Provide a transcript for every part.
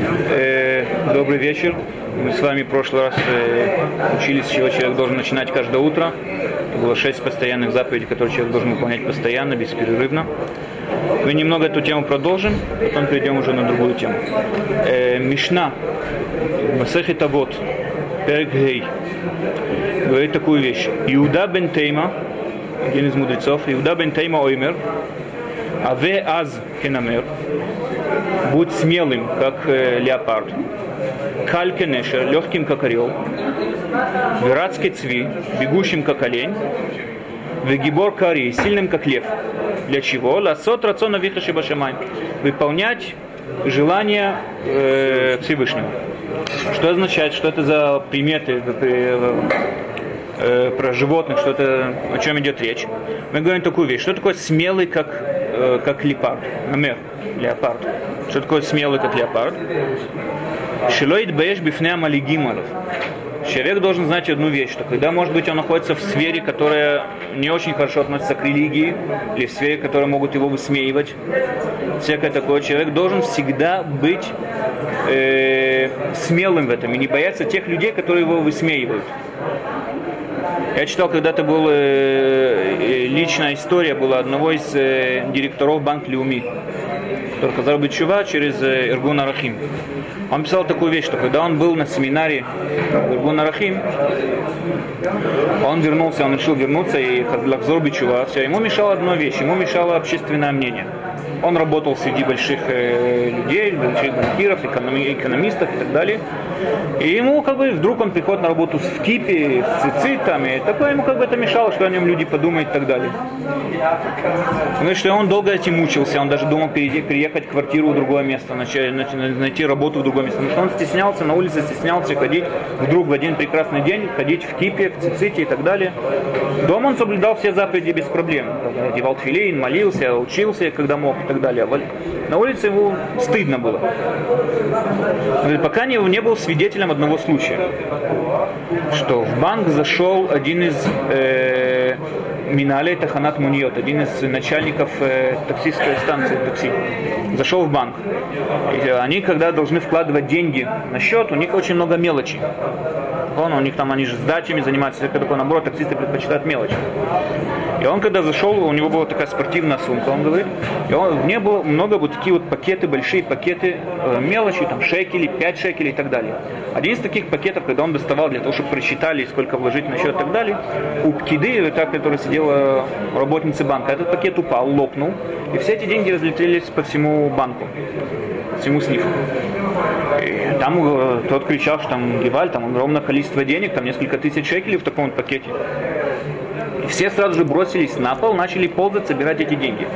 Э, добрый вечер. Мы с вами в прошлый раз э, учились, с чего человек должен начинать каждое утро. Было шесть постоянных заповедей, которые человек должен выполнять постоянно, бесперерывно. Мы немного эту тему продолжим, потом перейдем уже на другую тему. Э, Мишна, Масехет Авот, Перек Гей, говорит такую вещь. Иуда бен Тейма, один из мудрецов, Иуда бен Тейма Оймер, Аве Аз Кенамер, будь смелым, как э, леопард, калькенешер, легким, как орел, верацкий цви, бегущим, как олень, вегибор кари, сильным, как лев. Для чего? Ласот рациона вихаши башамай. Выполнять желания э, Всевышнего. Что означает, что это за приметы э, э, про животных, что это, о чем идет речь? Мы говорим такую вещь. Что такое смелый, как, э, как леопард? Намер, леопард. Что такое смелый, как леопард? Шилоид бэш бифнеа малигималов. Человек должен знать одну вещь, что когда, может быть, он находится в сфере, которая не очень хорошо относится к религии, или в сфере, которая могут его высмеивать, всякое такое, человек должен всегда быть э, смелым в этом и не бояться тех людей, которые его высмеивают. Я читал, когда-то была э, личная история была одного из э, директоров Банк Люми, который сказал быть чува через э, Иргун Арахим. Он писал такую вещь, что когда он был на семинаре Иргун Арахим, он вернулся, он решил вернуться и Лахзор Бичува, все, ему мешала одна вещь, ему мешало общественное мнение. Он работал среди больших э, людей, больших банкиров, экономи, экономистов и так далее. И ему как бы вдруг он приходит на работу в кипе, с цицитами, такое ему как бы это мешало, что о нем люди подумают и так далее. Ну что он долго этим мучился, он даже думал переехать в квартиру в другое место, начать, найти работу в другое место. Потому что он стеснялся, на улице стеснялся ходить вдруг в один прекрасный день, ходить в кипе, в циците и так далее. Дома он соблюдал все заповеди без проблем. Одевал тфилин, молился, учился, когда мог и так далее. На улице ему стыдно было. Пока не, не был свидетелем одного случая, что в банк зашел один из э, Миналей Таханат Муниот, один из начальников э, таксистской станции такси, зашел в банк. И они, когда должны вкладывать деньги на счет, у них очень много мелочи. Он, у них там они же с дачами занимаются, всякое такое, наоборот, таксисты предпочитают мелочи. И он, когда зашел, у него была такая спортивная сумка, он говорит, и он, в ней было много вот такие вот пакеты, большие пакеты э, мелочи, там шекели, 5 шекелей и так далее. Один из таких пакетов, когда он доставал для того, чтобы просчитали, сколько вложить на счет и так далее, у Пкиды, та, которая сидела работницы банка, этот пакет упал, лопнул, и все эти деньги разлетелись по всему банку, всему снифу. И там э, тот кричал, что там Геваль, там огромное количество денег, там несколько тысяч шекелей в таком вот пакете. И все сразу же бросились на пол, начали ползать, собирать эти деньги.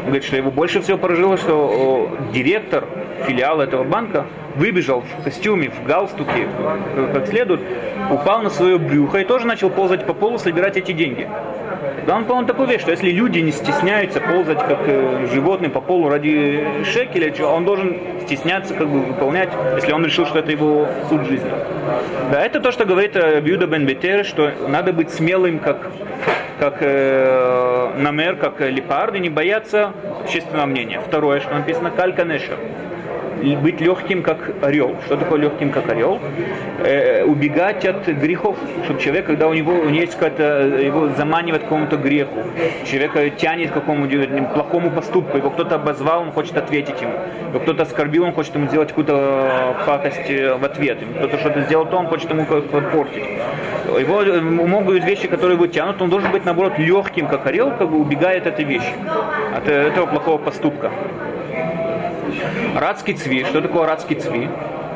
Он говорит, что его больше всего поражило, что директор филиала этого банка выбежал в костюме, в галстуке, как следует, упал на свое брюхо и тоже начал ползать по полу, собирать эти деньги. Да он, по-моему, такой вещь, что если люди не стесняются ползать как э, животные по полу ради шекеля, он должен стесняться как бы выполнять, если он решил, что это его суд жизни. Да, это то, что говорит э, Бьюда Бен Бетер, что надо быть смелым, как как э, намер, как э, лепард, и не бояться общественного мнения. Второе, что написано кальканешер быть легким, как орел. Что такое легким, как орел? Э, убегать от грехов, чтобы человек, когда у него, у него есть какая-то, его заманивает к какому-то греху, человека тянет к какому-то плохому поступку, его кто-то обозвал, он хочет ответить ему, его кто-то оскорбил, он хочет ему сделать какую-то пакость э, в ответ, кто-то что-то сделал, то он хочет ему подпортить. Его э, могут вещи, которые его тянут, он должен быть, наоборот, легким, как орел, как бы убегает от этой вещи, от этого плохого поступка. Радский цви. Что такое радский цви?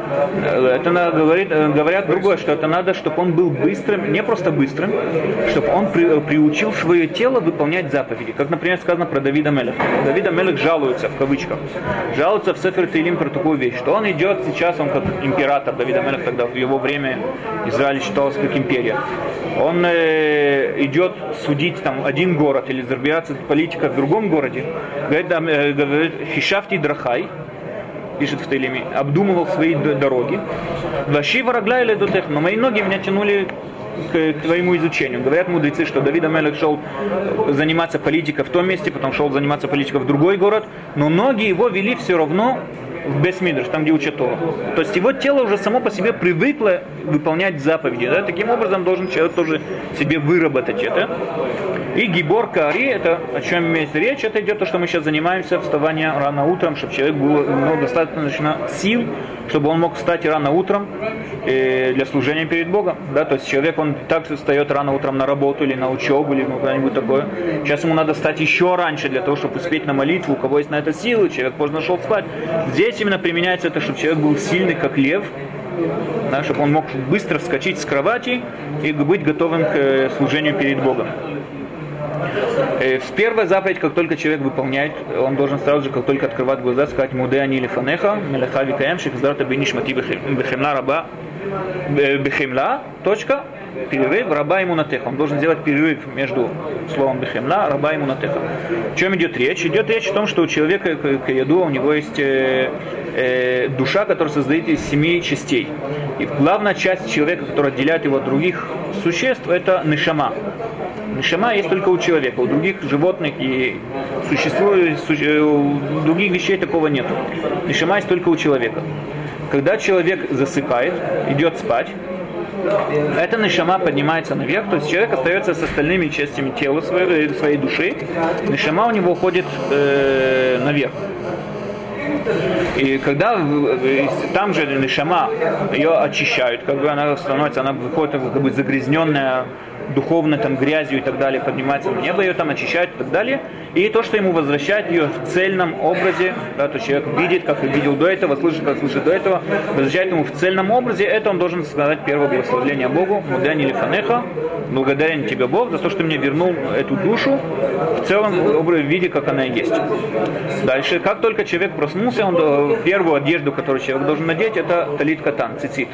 Это говорит, говорят другое, что это надо, чтобы он был быстрым, не просто быстрым, чтобы он при, приучил свое тело выполнять заповеди. Как, например, сказано про Давида Мелеха. Давида Мелех жалуется, в кавычках, жалуется в Сефер Тейлим про такую вещь, что он идет сейчас, он как император, Давида Мелех тогда в его время Израиль считался как империя. Он э, идет судить там один город или разбираться политика в другом городе. Говорит, э, говорит Хишафти Драхай, пишет в Тейлеме, обдумывал свои дороги. Ваши варагля или дотех, но мои ноги меня тянули к, к твоему изучению. Говорят мудрецы, что Давид Амелек шел заниматься политикой в том месте, потом шел заниматься политикой в другой город, но ноги его вели все равно в Бесмидрш, там, где учат Тору. То есть его тело уже само по себе привыкло выполнять заповеди. Да? Таким образом должен человек тоже себе выработать это. И гибор кари, это о чем имеется речь, это идет то, что мы сейчас занимаемся, вставание рано утром, чтобы человек был ну, достаточно сил, чтобы он мог встать рано утром для служения перед Богом. Да? То есть человек, он так встает рано утром на работу или на учебу, или ну, куда-нибудь такое. Сейчас ему надо встать еще раньше для того, чтобы успеть на молитву, у кого есть на это силы, человек поздно шел спать. Здесь именно применяется это, чтобы человек был сильный, как лев, да, чтобы он мог быстро вскочить с кровати и быть готовым к э, служению перед Богом. Э, в первая заповедь, как только человек выполняет, он должен сразу же, как только открывать глаза, сказать «Муде ани лифанеха, мелеха викаем, шехиздарта бинишмати бехемла раба, э, бехемла, точка, перерыв, раба ему натеха. Он должен сделать перерыв между словом бехемла, раба ему натеха. О чем идет речь? Идет речь о том, что у человека к яду у него есть э, э, душа, которая создает из семи частей. И главная часть человека, которая отделяет его от других существ, это нишама. Нишама есть только у человека, у других животных и существует, э, у других вещей такого нет. Нишама есть только у человека. Когда человек засыпает, идет спать, эта нишама поднимается наверх, то есть человек остается с остальными частями тела своей, своей души, нишама у него уходит э, наверх. И когда там же Нишама ее очищают, как бы она становится, она выходит как бы загрязненная духовно там грязью и так далее поднимается в небо, ее там очищают и так далее. И то, что ему возвращает ее в цельном образе, да, то человек видит, как видел до этого, слышит, как слышит до этого, возвращает ему в цельном образе, это он должен сказать первое благословление Богу, Мудани или Фанеха, благодарен тебе Бог за то, что мне вернул эту душу в целом образе, виде, как она и есть. Дальше, как только человек проснулся, он э, первую одежду, которую человек должен надеть, это талит катан, цицит.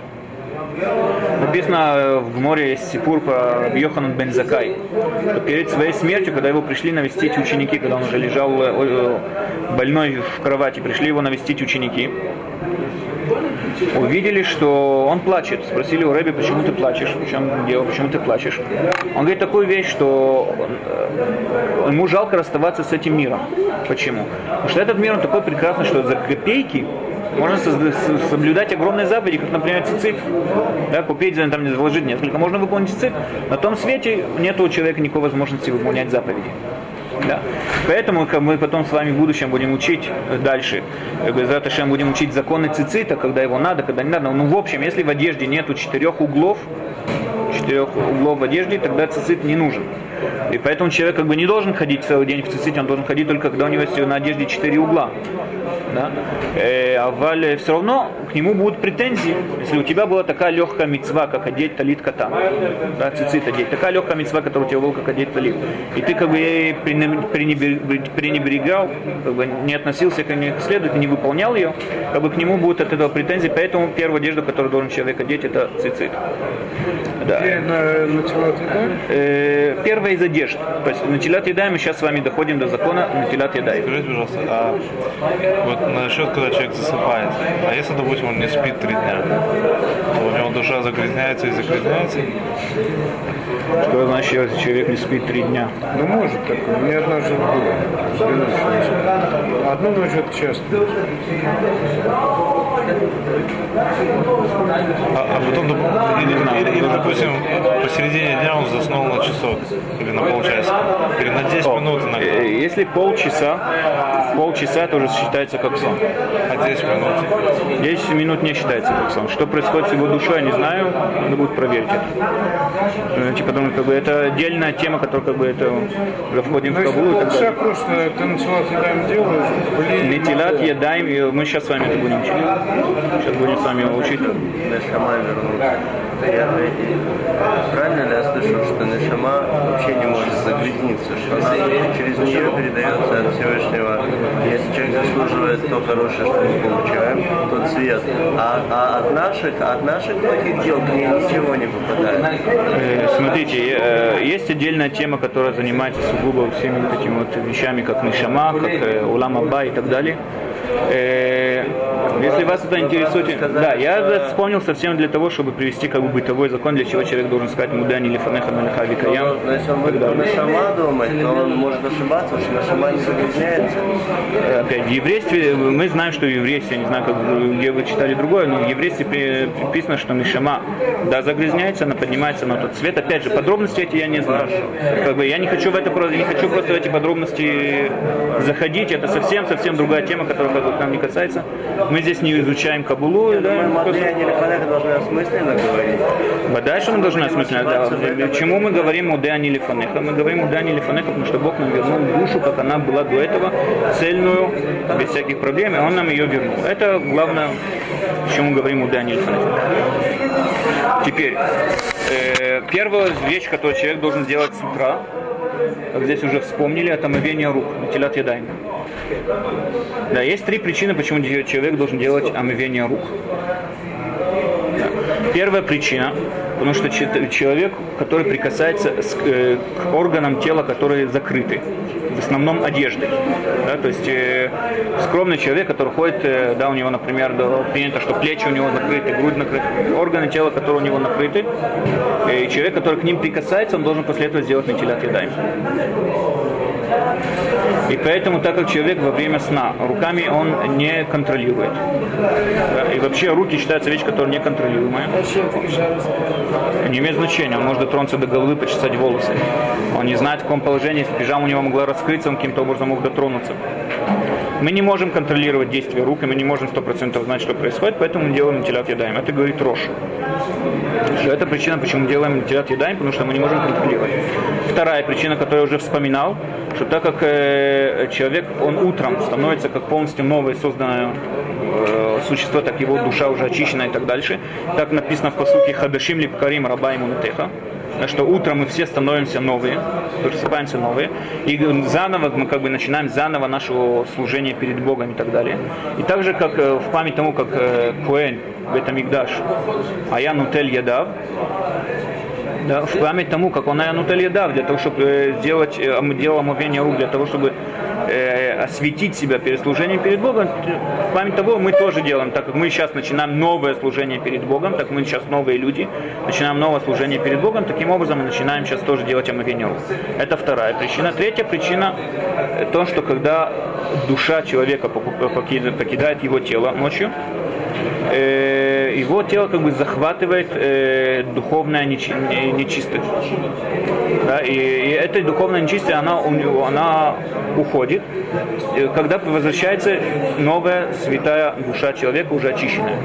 Написано э, в море сипур про Йоханан бен Закай, что перед своей смертью, когда его пришли навестить ученики, когда он уже лежал э, э, больной в кровати, пришли его навестить ученики, увидели, что он плачет. Спросили у Рэби, почему ты плачешь? В чем дело, почему ты плачешь? Он говорит такую вещь, что ему жалко расставаться с этим миром. Почему? Потому что этот мир, он такой прекрасный, что за копейки можно соблюдать огромные заповеди, как, например, цицит. Да, купить, там, не вложить несколько. Можно выполнить цицит. На том свете нет у человека никакой возможности выполнять заповеди. Да. Поэтому как мы потом с вами в будущем будем учить дальше. За Ташем будем учить законы цицита, когда его надо, когда не надо. Ну, в общем, если в одежде нету четырех углов, четырех углов в одежде, тогда цицит не нужен. И поэтому человек как бы не должен ходить целый день в циците, он должен ходить только когда у него есть на одежде четыре угла да, э, а вале все равно к нему будут претензии. Если у тебя была такая легкая мецва, как одеть талит кота, да, цицит одеть, такая легкая мецва, которая у тебя была, как одеть талит, и ты как бы ей пренебрегал, как бы не относился к ней как следует, не выполнял ее, как бы к нему будут от этого претензии, поэтому первая одежда, которую должен человек одеть, это цицит. Да. Э, первая из одежд. То есть на телят еда мы сейчас с вами доходим до закона на телят еда. Скажите, пожалуйста, а вот насчет, когда человек засыпает, а если, допустим, он не спит три дня, то у него душа загрязняется и загрязняется? Что значит, если человек не спит три дня? Ну, может такое. Мне однажды было. Одну ночь это часто. А, а потом, или, или, или, допустим, посередине дня он заснул на часок или на полчаса, или на 10 О, минут иногда. Э, если полчаса, полчаса тоже считается как сон. А 10 минут? 10 минут не считается как сон. Что происходит с его душой, я не знаю, надо будет проверить это. Э, типа, думаю, как бы это отдельная тема, которая как бы это уже входим в кабулу и так далее. просто ты натилат едаем делаешь, блин. Нетилат едаем, мы сейчас с вами это будем учить. Сейчас будем с вами его учить. Нешама вернулся. Правильно ли я слышу, что Нешама вообще не может загрязниться, что она через нее передается от Всевышнего. Если человек заслуживает то хорошее, что мы получаем, тот свет. А, а от наших, от наших плохих дел к ней ничего не попадает. Э, смотрите, э, есть отдельная тема, которая занимается сугубо всеми вот этими вот вещами, как Нишама, как э, Улам Аба и так далее. Если вас это интересует, да, я вспомнил совсем для того, чтобы привести как бы бытовой закон, для чего человек должен сказать мудани или фанеха налиха Но, викаям. но если он будет на шама думать, то он может ошибаться, потому что на шама не загрязняется. Опять, в еврействе, мы знаем, что в еврействе, я не знаю, как, где вы читали другое, но в еврействе при- приписано, что Мишама, да, загрязняется, она поднимается на тот цвет. Опять же, подробности эти я не знаю. Как бы я не хочу в это про- не хочу просто в эти подробности заходить. Это совсем-совсем другая тема, которая как бы к нам не касается. Мы здесь не изучаем Кабулу, да, Мы просто- Матвея не Лефанеха должны осмысленно говорить. Дальше мы должны осмыслить, да, чему мы говорим о Деане Лифанеха? Мы говорим о Деане Лифанеха, потому что Бог нам вернул душу, как она была до этого, цельную, без всяких проблем, и Он нам ее вернул. Это главное, чему мы говорим о Деане Лифанеха. Теперь, э, первая вещь, которую человек должен делать с утра, как здесь уже вспомнили, это омовение рук, телят ядаем. Да, есть три причины, почему человек должен делать омовение рук. Первая причина, потому что че- человек, который прикасается э, к органам тела, которые закрыты, в основном одеждой. Да, то есть э, скромный человек, который ходит, э, да, у него, например, да, принято, что плечи у него закрыты, грудь накрыта, органы тела, которые у него накрыты, э, и человек, который к ним прикасается, он должен после этого сделать вентилят ядаем. И поэтому, так как человек во время сна руками он не контролирует. И вообще руки считаются вещь, которая неконтролируемая. Не имеет значения, он может дотронуться до головы, почесать волосы. Он не знает, в каком положении, если пижама у него могла раскрыться, он каким-то образом мог дотронуться. Мы не можем контролировать действия рук, и мы не можем 100% знать, что происходит, поэтому мы делаем вентилят ядаем. Это говорит Рош. Это причина, почему делаем вентилят ядаем, потому что мы не можем контролировать. Вторая причина, которую я уже вспоминал, что так как э, человек, он утром становится как полностью новое созданное э, существо, так его душа уже очищена и так дальше. Так написано в посуке Хадашим Липкарим Раба Имунатеха. Что утром мы все становимся новые, просыпаемся новые, и заново мы как бы начинаем заново нашего служения перед Богом и так далее. И также как э, в память тому, как э, Коэн в этом Мигдаш, а я нутель ядав, да, в память тому, как он Аянутель Ядав, для того, чтобы э, сделать, э, делал омовение рук, для того, чтобы э, осветить себя перед служением перед Богом, в память того мы тоже делаем, так как мы сейчас начинаем новое служение перед Богом, так мы сейчас новые люди, начинаем новое служение перед Богом, таким образом мы начинаем сейчас тоже делать омовение рук. Это вторая причина. Третья причина, то, что когда душа человека покидает его тело ночью, э, его тело как бы захватывает э, духовная нечи- не- нечистость. Да, и, и эта духовная нечистость, она, у него, она уходит, э, когда возвращается новая святая душа человека, уже очищенная.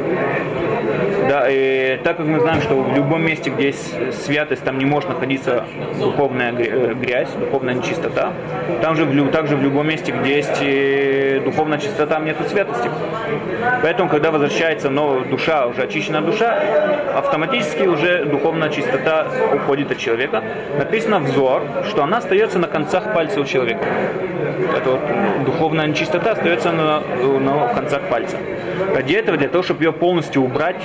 Да, и так как мы знаем, что в любом месте, где есть святость, там не может находиться духовная э, грязь, духовная нечистота. Там же также в любом месте, где есть э, духовная чистота, там нет святости. Поэтому, когда возвращается новая душа, уже очищенная душа, автоматически уже духовная чистота уходит от человека. Написано взор, что она остается на концах пальца у человека. Это вот духовная нечистота остается на, на концах пальца. Ради этого, для того, чтобы ее полностью убрать,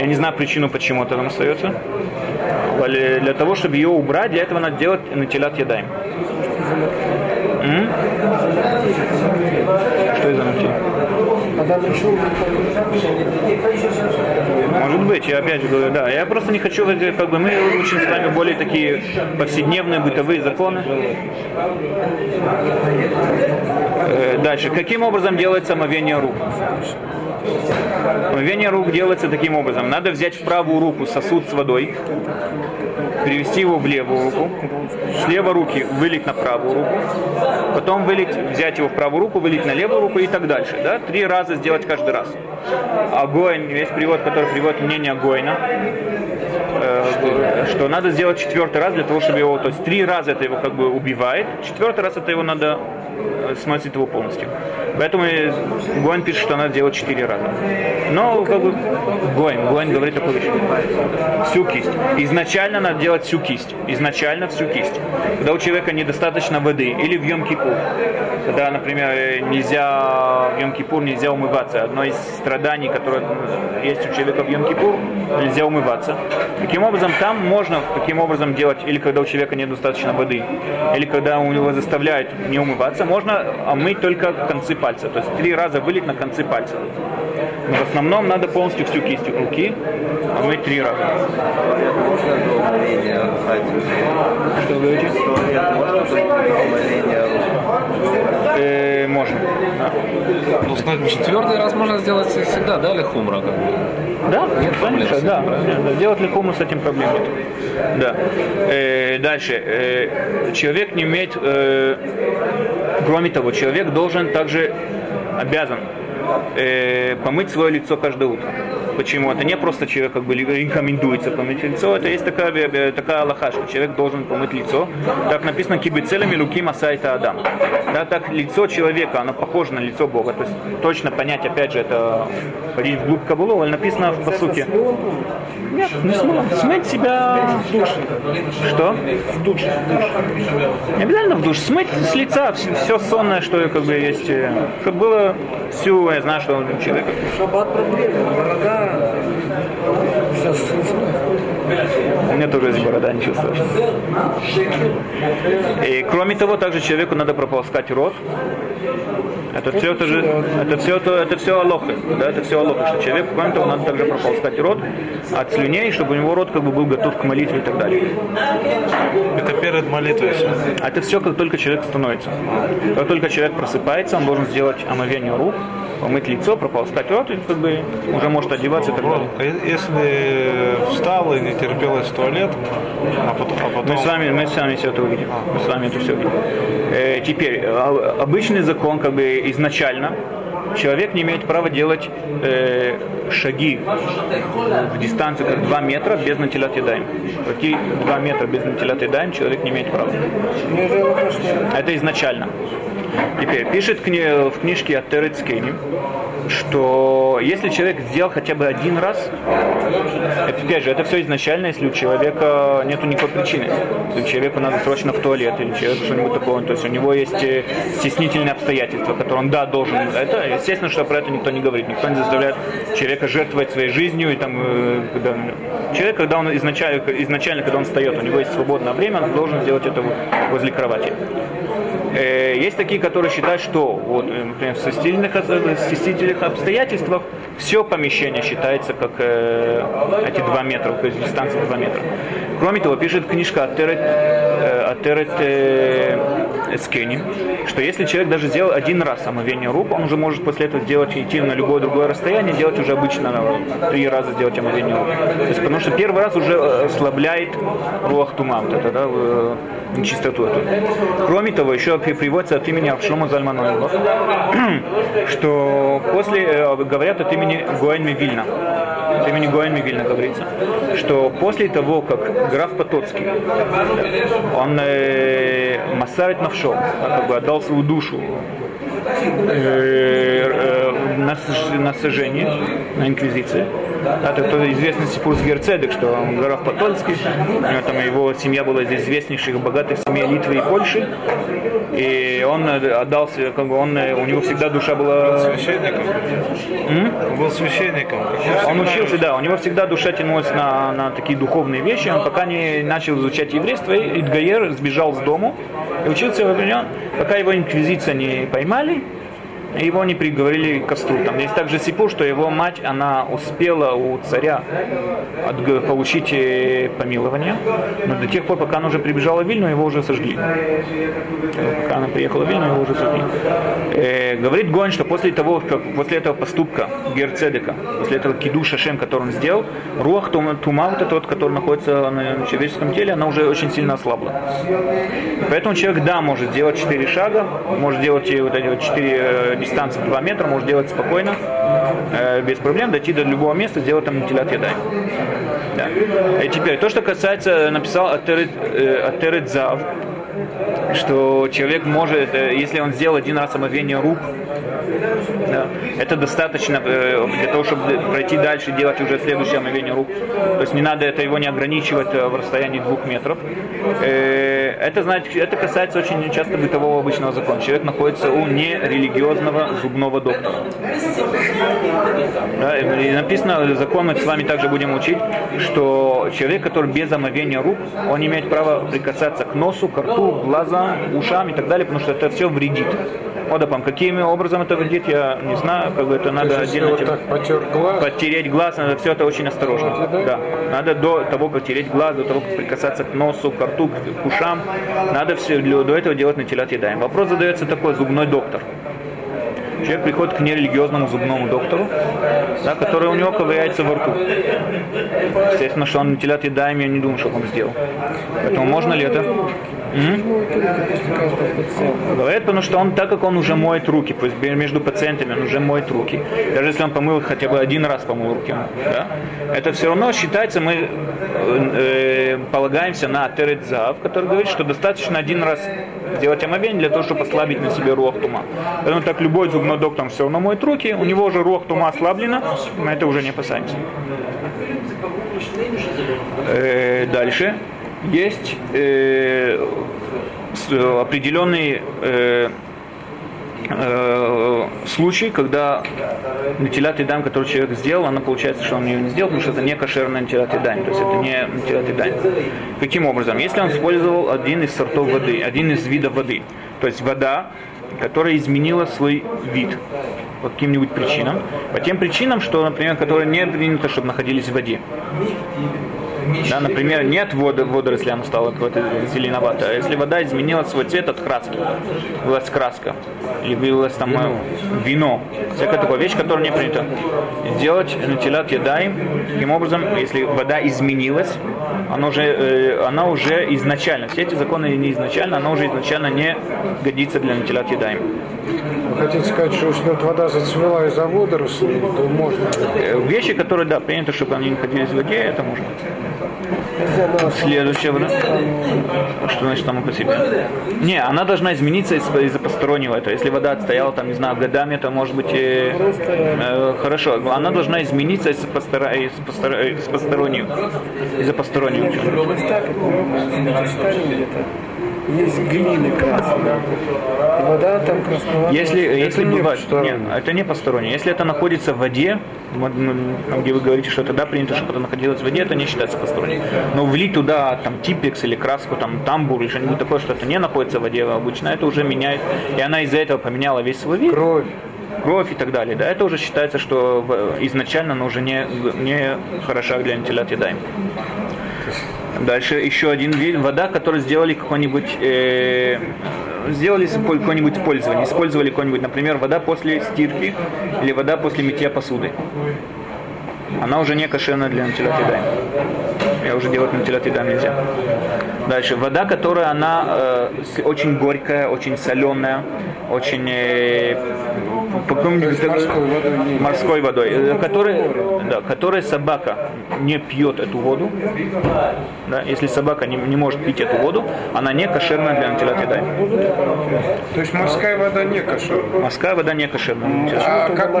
я не знаю причину, почему это там остается, но для того, чтобы ее убрать, для этого надо делать натилят ядаем. М? Что из-за нутиль? Может быть, я опять же говорю, да. Я просто не хочу, как бы мы учим с вами более такие повседневные бытовые законы. Э, Дальше. Каким образом делается омовение рук? Омовение рук делается таким образом. Надо взять в правую руку сосуд с водой, перевести его в левую руку, с левой руки вылить на правую руку, потом вылить, взять его в правую руку, вылить на левую руку и так дальше. Да? Три раза сделать каждый раз. А Гоин, есть перевод, который приводит мнение Гоина, э, что надо сделать четвертый раз для того, чтобы его, то есть три раза это его как бы убивает, четвертый раз это его надо э, сносит его полностью. Поэтому Гоин пишет, что надо делать четыре раза. Но как бы Гоин, Гоин говорит такую вещь. Всю кисть. Изначально надо делать всю кисть. Изначально всю кисть. Когда у человека недостаточно воды или в Йом-Кипур, когда, например, э, нельзя в Йом-Кипур нельзя умываться. Одно из страданий, которое есть у человека в Йом-Кипур, нельзя умываться. Таким образом, там можно каким образом делать, или когда у человека недостаточно воды, или когда у него заставляют не умываться, можно омыть только концы пальца. То есть три раза вылить на концы пальца. Но в основном надо полностью всю кисть руки помыть три раза. Что вы говорите? Э, можно. Ну, значит, Четвертый раз можно сделать всегда, да, или хумра? Как бы? Да, Нет проблем конечно, да. правильно? Да, Делать ликуму с этим проблем нет. Да. Э, дальше. Э, человек не имеет, э, кроме того, человек должен также обязан э, помыть свое лицо каждое утро. Почему? Это не просто человек как бы рекомендуется помыть лицо, это есть такая, такая аллаха, что человек должен помыть лицо. Так написано кибицелами луки масайта адам. Да, так лицо человека, оно похоже на лицо Бога. То есть точно понять, опять же, это ходить вглубь Кабулу, але написано в посуке. Нет, не. Смыть себя в душ. Что? В душ. Не обязательно в душ. Смыть с лица все, сонное, что как бы есть. э, Чтобы было всю, я знаю, что он человек. Проблема, борода. Сейчас У меня тоже есть борода, ничего страшного. И кроме того, также человеку надо прополоскать рот. Это все, это, же, это все, это, это все алохи, да, это все алохи, что человеку, кроме того, надо также прополоскать рот от слюней, чтобы у него рот как бы был готов к молитве и так далее. это перед молитвой. А это все, как только человек становится. Как только человек просыпается, он должен сделать омовение рук, помыть лицо, прополоскать рот, и как бы уже может одеваться и так далее. А Если встал и не терпелось в туалет, а потом, а потом Мы с вами, мы с вами все это увидим. Мы с вами это все увидим. Э, теперь, а- обычный закон, как бы изначально, человек не имеет права делать э, шаги в дистанцию как 2 метра без натилят ядаем. Пройти 2 метра без натилят ядаем человек не имеет права. Это изначально. Теперь, пишет в книжке от Терецкейни, что если человек сделал хотя бы один раз, это, опять же, это все изначально, если у человека нету никакой причины. Если человеку надо срочно в туалет или человеку что-нибудь такое, то есть у него есть э, стеснительные обстоятельства, которые он, да, должен. Это, естественно, что про это никто не говорит. Никто не заставляет человека жертвовать своей жизнью. И там, э, когда, человек, когда он изначально, изначально, когда он встает, у него есть свободное время, он должен сделать это возле кровати. Э, Есть такие, которые считают, что вот, э, например, в стеснительных, в стеснительных обстоятельствах все помещение считается как э, эти два метра, то есть дистанция 2 метра. Кроме того, пишет книжка Атерет, э, Атерет э, Скени, что если человек даже сделал один раз омовение рук, он уже может после этого сделать, идти на любое другое расстояние, делать уже обычно э, три раза сделать омовение рук. То есть, потому что первый раз уже э, ослабляет руах тума, вот это, да, э, нечистоту эту. Кроме того, еще при- приводится от имени Авшлома Зальманова, что после, э, говорят от имени Гуэнми Вильна, имени Гуэнми Вильна говорится, что после того, как граф Потоцкий, он э, массарит навшо, как бы отдал свою душу э, э, на, на сожжение, на инквизиции. Да, это кто известный Сипурс Герцедек, что он граф Потольский, там его семья была из известнейших богатых семей Литвы и Польши, и он отдался, как бы он, у него всегда душа была... священником. Он был священником. Он учился, да, у него всегда душа тянулась на, на такие духовные вещи, он пока не начал изучать еврейство, и Идгаер сбежал с дому и учился во времен, пока его инквизиция не поймали, его не приговорили к костру. Там есть также сипу, что его мать, она успела у царя отг- получить э, помилование, но до тех пор, пока она уже прибежала в Вильну, его уже сожгли. Пока она приехала в Вильну, его уже сожгли. Э, говорит Гон, что после того, как после этого поступка Герцедека, после этого киду Шашем, который он сделал, руах тума, тума, вот этот, который находится на человеческом теле, она уже очень сильно ослабла. Поэтому человек, да, может сделать 4 шага, может делать и вот эти вот 4 дистанции 2 метра, может делать спокойно, э, без проблем, дойти до любого места, сделать там телят ядай. Да. И теперь, то, что касается, написал Атерет, э, Атерет Зав, что человек может, э, если он сделал один раз омовение рук, это достаточно э, для того, чтобы пройти дальше делать уже следующее омовение рук. То есть не надо это его не ограничивать э, в расстоянии двух метров. Э, Это, значит, это касается очень часто бытового обычного закона. Человек находится у нерелигиозного зубного доктора. Да, и написано, закон мы с вами также будем учить, что человек, который без омовения рук, он имеет права прикасаться к носу, к рту, глазам, ушам и так далее, потому что это все вредит. Одапам, каким образом это выглядит, я не знаю, как бы это надо Если отдельно... вот так потер глаз, Подтереть глаз, надо все это очень осторожно. Да. Надо до того, как тереть глаз, до того, как прикасаться к носу, к рту, к к ушам, надо все до этого делать на телят едаем. Вопрос задается такой, зубной доктор. Человек приходит к нерелигиозному зубному доктору, да, который у него ковыряется во рту. Естественно, что он на телят едаем, я не думаю, что он сделал. Поэтому можно ли это? М? Говорят, потому что он, так как он уже моет руки, то есть между пациентами он уже моет руки. Даже если он помыл хотя бы один раз помыл руки, да, это все равно считается, мы э, э, полагаемся на Терецав, который говорит, что достаточно один раз сделать омовение для того, чтобы ослабить на себе рух тума. Поэтому так любой зубной доктор все равно моет руки, у него уже рух тума ослаблена, мы это уже не опасаемся. Э, дальше есть э, определенный э, э, случай, когда нетилят и дам, который человек сделал, она получается, что он ее не сделал, потому что это не кошерный нетилят и дам, то есть это не нетилят и дам. Каким образом? Если он использовал один из сортов воды, один из видов воды, то есть вода, которая изменила свой вид по каким-нибудь причинам, по тем причинам, что, например, которые не принято, чтобы находились в воде. Да, например, нет воды, водоросли, оно стало какое-то зеленоватое. А если вода изменила свой цвет от краски, вылась краска, или вылилось там э, вино, всякая такая вещь, которая не принята. Сделать натилят едаем, таким образом, если вода изменилась, она уже, э, она уже изначально, все эти законы не изначально, она уже изначально не годится для натилят едаем. Вы хотите сказать, что если вот вода зацвела из-за водорослей, то можно. Э, Вещи, которые, да, принято, чтобы они находились в воде, это можно. Следующее, да? Что значит само по себе? Не, она должна измениться из- из-за постороннего этого. Если вода отстояла, там, не знаю, годами, то может быть э, э, хорошо. Она должна измениться из-за постора- из постора- из постороннего. Из-за постороннего. В так, есть глины красные. И вода там красноватая. Если, если не бывает, постороннее. нет, это не постороннее. Если это находится в воде, где вы говорите, что тогда принято, чтобы это находилось в воде, это не считается посторонним. Но влить туда там типекс или краску, там тамбур или что-нибудь такое, что это не находится в воде обычно, это уже меняет. И она из-за этого поменяла весь свой вид. Кровь. кровь и так далее. Да, это уже считается, что изначально она уже не, не хороша для вентилят едаем. Дальше еще один вид, вода, которую сделали какой-нибудь, э, сделали какое-нибудь использование, использовали какой-нибудь, например, вода после стирки или вода после мытья посуды. Она уже не кошерная для натилят едаем. Я уже делать натилят едаем нельзя. Дальше, вода, которая она э, очень горькая, очень соленая, очень э, по морской водой не- морской водой, э, которой, да, которой собака не пьет эту воду, да, если собака не, не может пить эту воду, она не кошерная для едаем. То есть морская вода не кошерная. Морская вода не кошерная. натилят А что как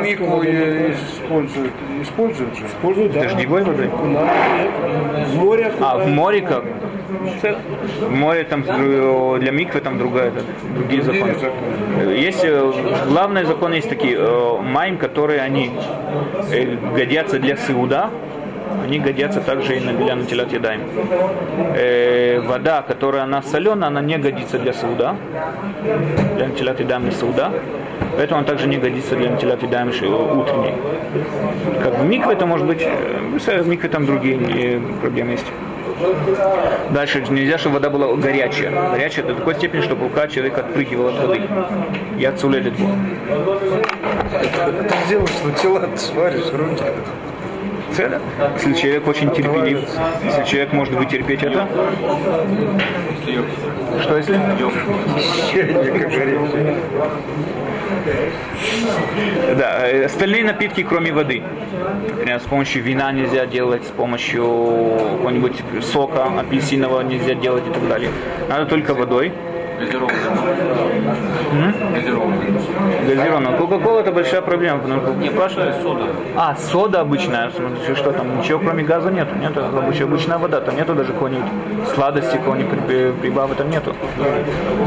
ее используют? Используют же. Используют, да. Дождевой водой? В море А, в море как? Море там для миквы там другая, другие законы. Есть э, главные законы есть такие. э, Майм, которые они э, годятся для сеуда, они годятся также и для натилят едаем. Э, вода, которая она соленая, она не годится для сеуда, для натилят едаем и сеуда. Поэтому она также не годится для натилят едаем утренней. Как в микве это может быть, в микве там другие проблемы есть. Дальше нельзя, чтобы вода была горячая. Горячая до такой степени, чтобы рука человека отпрыгивала от воды. И отсулелит его. Ты сделаешь, тела ты сваришь руки. Цель. Если человек очень терпелив, если человек может вытерпеть это. Что если? Да, э, остальные напитки, кроме воды. Например, с помощью вина нельзя делать, с помощью какого-нибудь сока апельсинового нельзя делать и так далее. Надо только водой. Газированная. Кока-кола это большая проблема, потому что не Спрашиваю сода. А, сода обычная, смотрите, что там, ничего кроме газа нету, нету, обычная, обычная вода, там нету даже какой-нибудь сладости, какой-нибудь при- прибавы там нету.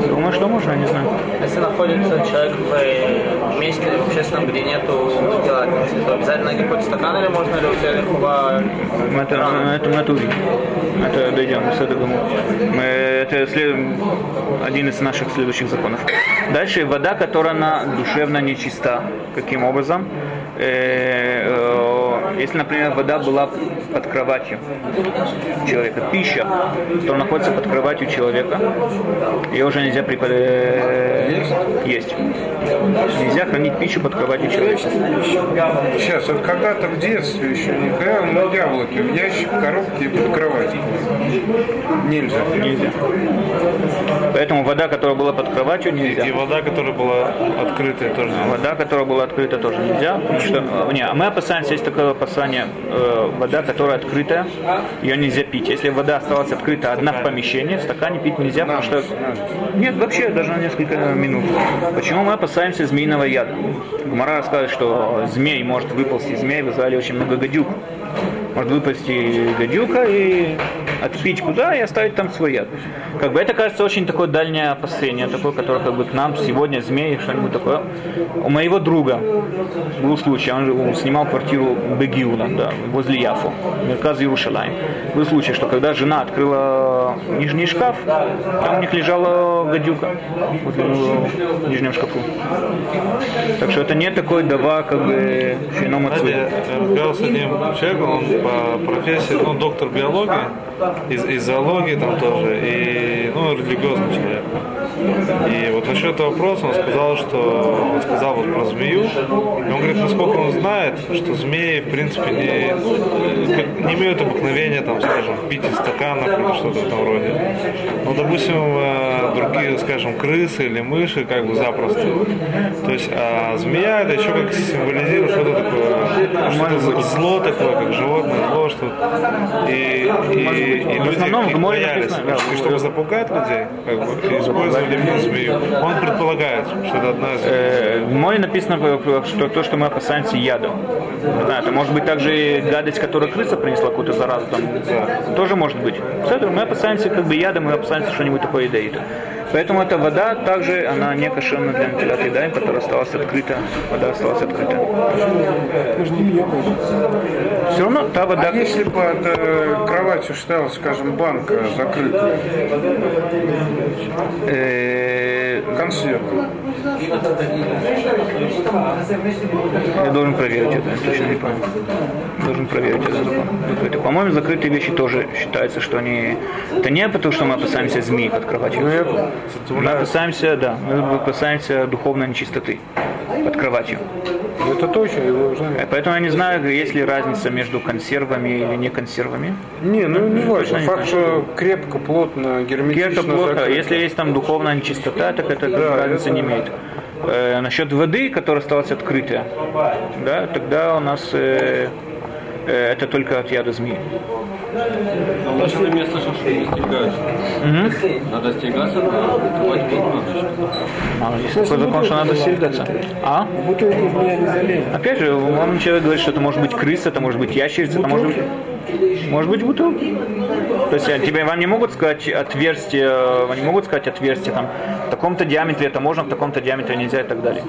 Думаю, что можно, я не знаю. Если находится человек в месте в общественном, где нету делательницы, то обязательно какой-то стакан или можно ли у тебя Мы это, мы это, мы это. Это дойдем, с этого мы, это след... один один из наших следующих законов. Дальше вода, которая она душевно нечиста. Каким образом? Э, э, если, например, вода была под кроватью человека, пища, которая находится под кроватью человека, ее уже нельзя препод... э, есть. Нельзя хранить пищу под кроватью человека. Сейчас, вот когда-то в детстве еще никогда на яблоки в ящик, в коробке и под кроватью. Нельзя. Нельзя. Поэтому вода, которая была под кроватью, И нельзя. вода, которая была открытая, тоже нельзя. Вода, которая была открыта, тоже нельзя. Потому что, э, не, а мы опасаемся, есть такое опасание, э, вода, которая открытая, ее нельзя пить. Если вода осталась открыта одна в помещении, в стакане пить нельзя, потому что... Нет, вообще, даже на несколько минут. Почему мы опасаемся змеиного яда? Гумара рассказывает, что змей может выползти из змея, в Израиле очень много гадюк. Может выпасть гадюка и отпить куда и оставить там свой яд. Как бы это кажется очень такое дальнее опасение, такое, которое как бы к нам сегодня змеи, что-нибудь такое. У моего друга был случай, он, же- он снимал квартиру Бегиуна, да, возле Яфу, Мерказ Иерушалайм. Был случай, что когда жена открыла нижний шкаф, там у них лежала гадюка вот, в нижнем шкафу. Так что это не такой дава, как бы, шином Знаете, я разговаривал с одним человеком, он по профессии, ну, доктор биологии, из, из зоологии там тоже, и, ну, религиозный человек. И вот насчет этого вопроса он сказал, что, он сказал вот про змею, и он говорит, насколько он знает, что змеи, в принципе, не, не имеют обыкновения, там, скажем, пить из стаканов или что-то в этом роде. Ну, допустим, э, другие, скажем, крысы или мыши, как бы запросто. То есть, а змея это еще как символизирует что-то такое, что-то за- зло такое, как животное зло, что и, и, и люди основном в их Геморе боялись. написано, да, чтобы запугать людей, как бы, использовали именно змею. Он предполагает, что это одна из Э, В море написано, э, что то, что мы опасаемся. Не знаю, это может быть также гадость, которую крыса принесла какую-то заразу. Там, тоже может быть. Поэтому мы опасаемся как бы яда, мы опасаемся что-нибудь такое ядовитое. Поэтому эта вода также, она не кошерна для натилят едаем, которая осталась открыта. Вода осталась открыта. Все равно та вода... А если под э, кроватью стояла, скажем, банка закрытая, э, консерв, Я должен проверить это, я точно не помню. Должен проверить это. По-моему, закрытые вещи тоже считается, что они... Это не потому, что мы опасаемся змей под кроватью. Мы опасаемся, да, мы опасаемся духовной нечистоты под кроватью. это точно, его знаю. Э, Поэтому я не знаю, есть ли разница между консервами или не консервами. Не, ну не важно. Факт, что крепко, плотно, герметично Это плохо. закрыто. Если есть там духовная нечистота, так это Да, разницы это не имеет. Э, насчет воды, которая осталась открытая, да, тогда у нас э, э, это только от яда змеи. Точно я слышал, что не стерегаются. Надо стерегаться, открывать плотно. А, есть такой закон, что надо остерегаться. А? В бутылку змея не залезет. Опять же, вам человек говорит, что это может быть крыса, это может быть ящерица, это может быть... Может быть бутылка. То есть э, тебе, вам не могут сказать отверстие, вам не могут сказать отверстие там в таком-то диаметре это можно, в таком-то диаметре нельзя и так далее.